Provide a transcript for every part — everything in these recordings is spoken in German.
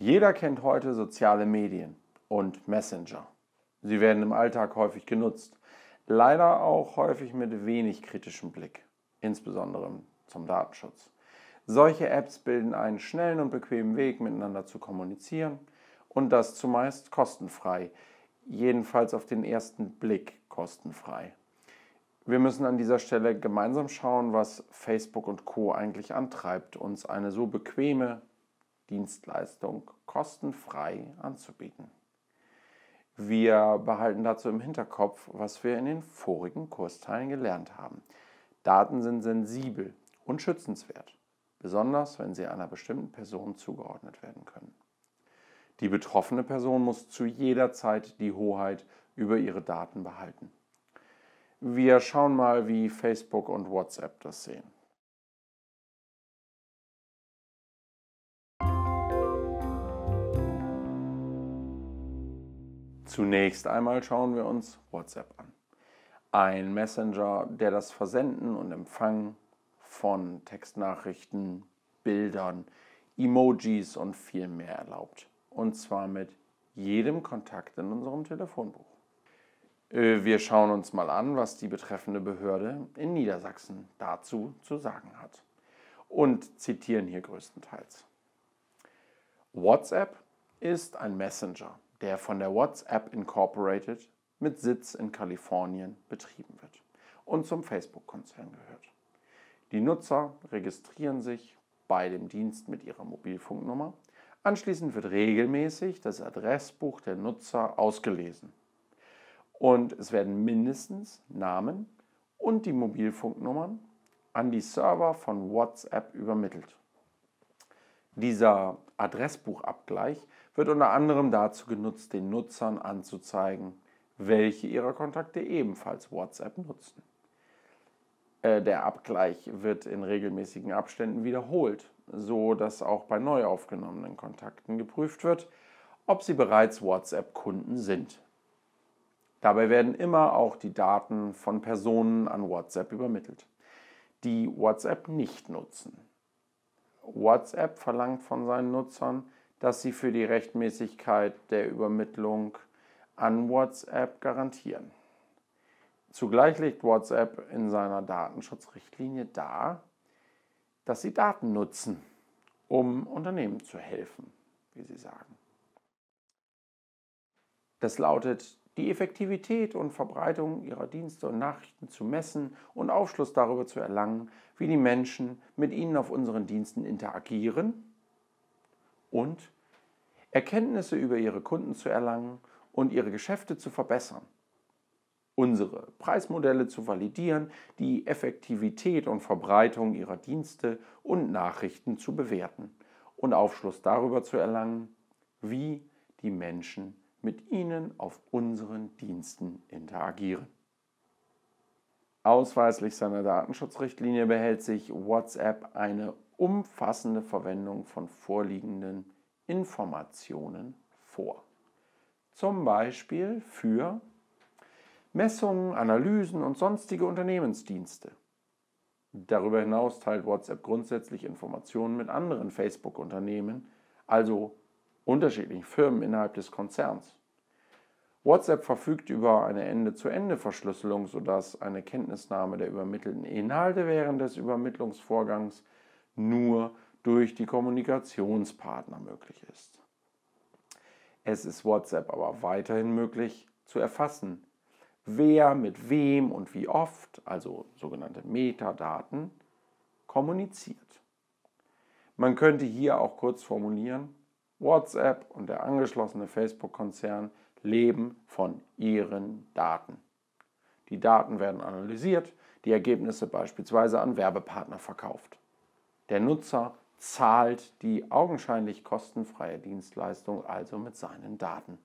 Jeder kennt heute soziale Medien und Messenger. Sie werden im Alltag häufig genutzt, leider auch häufig mit wenig kritischem Blick, insbesondere zum Datenschutz. Solche Apps bilden einen schnellen und bequemen Weg, miteinander zu kommunizieren und das zumeist kostenfrei, jedenfalls auf den ersten Blick kostenfrei. Wir müssen an dieser Stelle gemeinsam schauen, was Facebook und Co eigentlich antreibt, uns eine so bequeme, Dienstleistung kostenfrei anzubieten. Wir behalten dazu im Hinterkopf, was wir in den vorigen Kursteilen gelernt haben. Daten sind sensibel und schützenswert, besonders wenn sie einer bestimmten Person zugeordnet werden können. Die betroffene Person muss zu jeder Zeit die Hoheit über ihre Daten behalten. Wir schauen mal, wie Facebook und WhatsApp das sehen. Zunächst einmal schauen wir uns WhatsApp an. Ein Messenger, der das Versenden und Empfangen von Textnachrichten, Bildern, Emojis und viel mehr erlaubt. Und zwar mit jedem Kontakt in unserem Telefonbuch. Äh, wir schauen uns mal an, was die betreffende Behörde in Niedersachsen dazu zu sagen hat. Und zitieren hier größtenteils. WhatsApp ist ein Messenger, der von der WhatsApp Incorporated mit Sitz in Kalifornien betrieben wird und zum Facebook-Konzern gehört. Die Nutzer registrieren sich bei dem Dienst mit ihrer Mobilfunknummer. Anschließend wird regelmäßig das Adressbuch der Nutzer ausgelesen. Und es werden mindestens Namen und die Mobilfunknummern an die Server von WhatsApp übermittelt. Dieser Adressbuchabgleich wird unter anderem dazu genutzt, den Nutzern anzuzeigen, welche ihrer Kontakte ebenfalls WhatsApp nutzen. Äh, der Abgleich wird in regelmäßigen Abständen wiederholt, so dass auch bei neu aufgenommenen Kontakten geprüft wird, ob sie bereits WhatsApp-Kunden sind. Dabei werden immer auch die Daten von Personen an WhatsApp übermittelt, die WhatsApp nicht nutzen. WhatsApp verlangt von seinen Nutzern, dass sie für die Rechtmäßigkeit der Übermittlung an WhatsApp garantieren. Zugleich legt WhatsApp in seiner Datenschutzrichtlinie dar, dass sie Daten nutzen, um Unternehmen zu helfen, wie sie sagen. Das lautet, die Effektivität und Verbreitung ihrer Dienste und Nachrichten zu messen und Aufschluss darüber zu erlangen, wie die Menschen mit ihnen auf unseren Diensten interagieren und Erkenntnisse über ihre Kunden zu erlangen und ihre Geschäfte zu verbessern, unsere Preismodelle zu validieren, die Effektivität und Verbreitung ihrer Dienste und Nachrichten zu bewerten und Aufschluss darüber zu erlangen, wie die Menschen mit ihnen auf unseren Diensten interagieren. Ausweislich seiner Datenschutzrichtlinie behält sich WhatsApp eine umfassende Verwendung von vorliegenden Informationen vor. Zum Beispiel für Messungen, Analysen und sonstige Unternehmensdienste. Darüber hinaus teilt WhatsApp grundsätzlich Informationen mit anderen Facebook-Unternehmen, also unterschiedlichen Firmen innerhalb des Konzerns. WhatsApp verfügt über eine Ende-zu-Ende-Verschlüsselung, sodass eine Kenntnisnahme der übermittelten Inhalte während des Übermittlungsvorgangs nur durch die Kommunikationspartner möglich ist. Es ist WhatsApp aber weiterhin möglich zu erfassen, wer mit wem und wie oft, also sogenannte Metadaten, kommuniziert. Man könnte hier auch kurz formulieren, WhatsApp und der angeschlossene Facebook-Konzern leben von ihren Daten. Die Daten werden analysiert, die Ergebnisse beispielsweise an Werbepartner verkauft. Der Nutzer zahlt die augenscheinlich kostenfreie Dienstleistung also mit seinen Daten.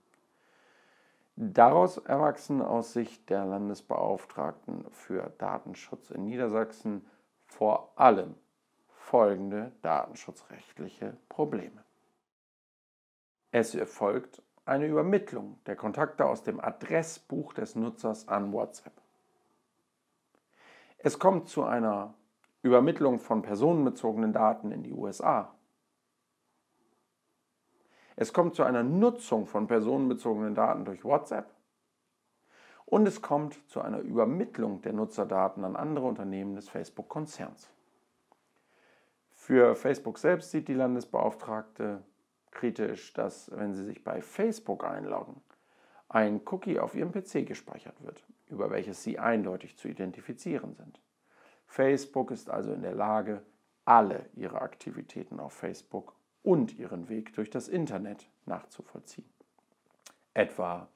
Daraus erwachsen aus Sicht der Landesbeauftragten für Datenschutz in Niedersachsen vor allem folgende datenschutzrechtliche Probleme. Es erfolgt eine Übermittlung der Kontakte aus dem Adressbuch des Nutzers an WhatsApp. Es kommt zu einer Übermittlung von personenbezogenen Daten in die USA. Es kommt zu einer Nutzung von personenbezogenen Daten durch WhatsApp und es kommt zu einer Übermittlung der Nutzerdaten an andere Unternehmen des Facebook-Konzerns. Für Facebook selbst sieht die Landesbeauftragte kritisch, dass, wenn Sie sich bei Facebook einloggen, ein Cookie auf Ihrem PC gespeichert wird, über welches Sie eindeutig zu identifizieren sind. Facebook ist also in der Lage, alle Ihre Aktivitäten auf Facebook und Ihren Weg durch das Internet nachzuvollziehen. Etwa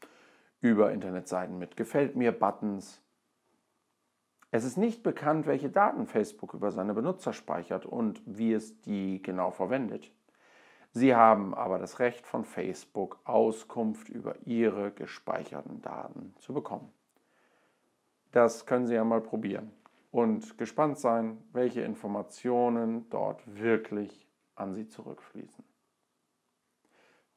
über Internetseiten mit Gefällt mir Buttons. Es ist nicht bekannt, welche Daten Facebook über seine Benutzer speichert und wie es die genau verwendet. Sie haben aber das Recht von Facebook, Auskunft über Ihre gespeicherten Daten zu bekommen. Das können Sie ja mal probieren und gespannt sein, welche Informationen dort wirklich an Sie zurückfließen.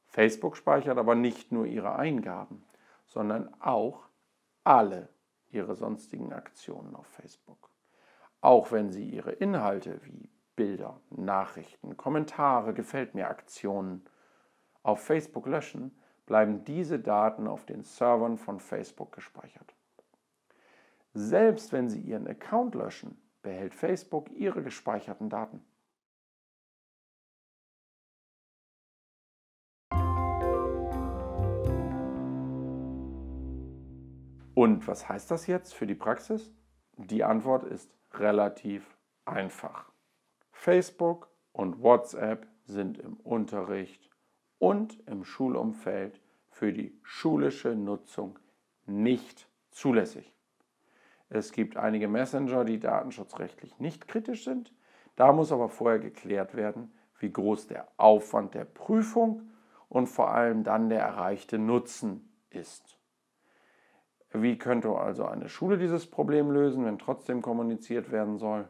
Facebook speichert aber nicht nur Ihre Eingaben, sondern auch alle Ihre sonstigen Aktionen auf Facebook. Auch wenn Sie Ihre Inhalte wie Bilder, Nachrichten, Kommentare, gefällt mir Aktionen auf Facebook löschen, bleiben diese Daten auf den Servern von Facebook gespeichert. Selbst wenn Sie Ihren Account löschen, behält Facebook Ihre gespeicherten Daten. Und was heißt das jetzt für die Praxis? Die Antwort ist relativ einfach. Facebook und WhatsApp sind im Unterricht und im Schulumfeld für die schulische Nutzung nicht zulässig. Es gibt einige Messenger, die datenschutzrechtlich nicht kritisch sind. Da muss aber vorher geklärt werden, wie groß der Aufwand der Prüfung und vor allem dann der erreichte Nutzen ist. Wie könnte also eine Schule dieses Problem lösen, wenn trotzdem kommuniziert werden soll?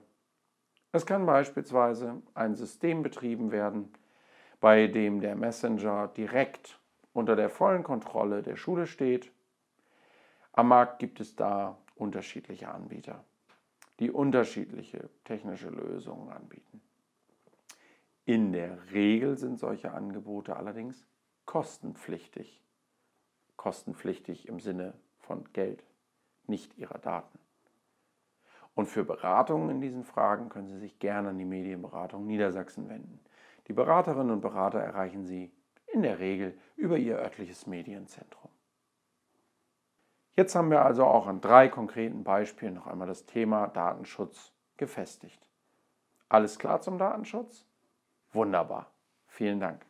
Es kann beispielsweise ein System betrieben werden, bei dem der Messenger direkt unter der vollen Kontrolle der Schule steht. Am Markt gibt es da unterschiedliche Anbieter, die unterschiedliche technische Lösungen anbieten. In der Regel sind solche Angebote allerdings kostenpflichtig. Kostenpflichtig im Sinne von Geld, nicht ihrer Daten. Und für Beratungen in diesen Fragen können Sie sich gerne an die Medienberatung Niedersachsen wenden. Die Beraterinnen und Berater erreichen Sie in der Regel über Ihr örtliches Medienzentrum. Jetzt haben wir also auch an drei konkreten Beispielen noch einmal das Thema Datenschutz gefestigt. Alles klar zum Datenschutz? Wunderbar. Vielen Dank.